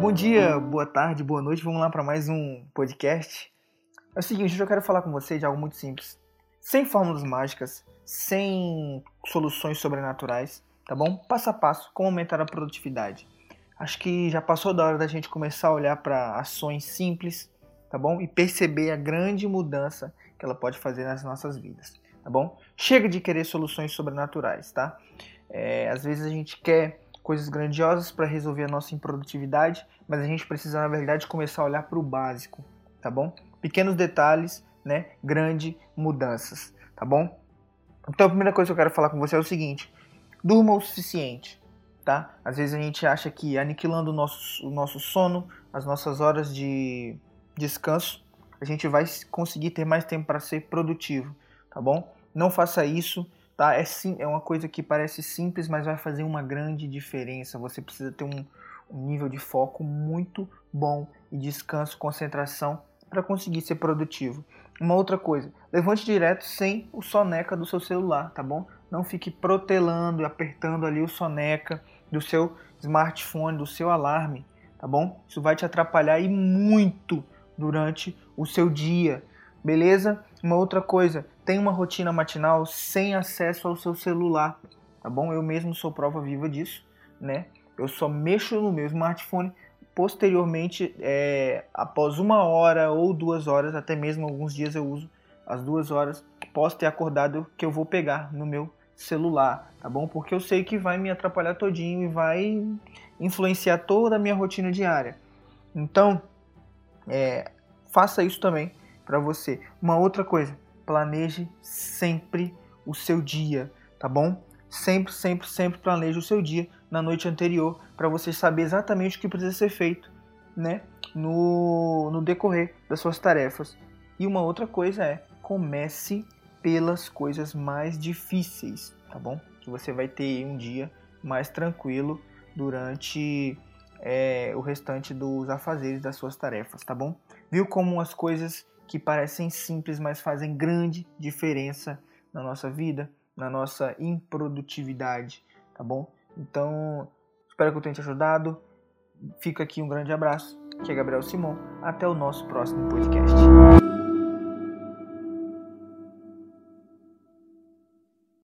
Bom dia, boa tarde, boa noite. Vamos lá para mais um podcast. É o seguinte, hoje eu quero falar com você de algo muito simples. Sem fórmulas mágicas, sem soluções sobrenaturais, tá bom? Passo a passo, como aumentar a produtividade. Acho que já passou da hora da gente começar a olhar para ações simples, tá bom? E perceber a grande mudança que ela pode fazer nas nossas vidas, tá bom? Chega de querer soluções sobrenaturais, tá? É, às vezes a gente quer coisas grandiosas para resolver a nossa improdutividade, mas a gente precisa, na verdade, começar a olhar para o básico, tá bom? Pequenos detalhes, né? Grande mudanças, tá bom? Então a primeira coisa que eu quero falar com você é o seguinte: durma o suficiente, tá? Às vezes a gente acha que aniquilando o nosso, o nosso sono, as nossas horas de descanso, a gente vai conseguir ter mais tempo para ser produtivo, tá bom? Não faça isso Tá? É, sim, é uma coisa que parece simples, mas vai fazer uma grande diferença. Você precisa ter um, um nível de foco muito bom e descanso, concentração para conseguir ser produtivo. Uma outra coisa, levante direto sem o soneca do seu celular, tá bom? Não fique protelando e apertando ali o soneca do seu smartphone, do seu alarme, tá bom? Isso vai te atrapalhar e muito durante o seu dia, beleza? Uma outra coisa, tem uma rotina matinal sem acesso ao seu celular, tá bom? Eu mesmo sou prova viva disso, né? Eu só mexo no meu smartphone posteriormente, é, após uma hora ou duas horas, até mesmo alguns dias eu uso as duas horas, posso ter acordado que eu vou pegar no meu celular, tá bom? Porque eu sei que vai me atrapalhar todinho e vai influenciar toda a minha rotina diária. Então, é, faça isso também para você. Uma outra coisa, planeje sempre o seu dia, tá bom? Sempre, sempre, sempre planeje o seu dia na noite anterior para você saber exatamente o que precisa ser feito, né? No, no decorrer das suas tarefas. E uma outra coisa é comece pelas coisas mais difíceis, tá bom? Que você vai ter um dia mais tranquilo durante é, o restante dos afazeres das suas tarefas, tá bom? Viu como as coisas que parecem simples, mas fazem grande diferença na nossa vida, na nossa improdutividade, tá bom? Então, espero que eu tenha te ajudado. Fica aqui um grande abraço, que é Gabriel Simon. Até o nosso próximo podcast.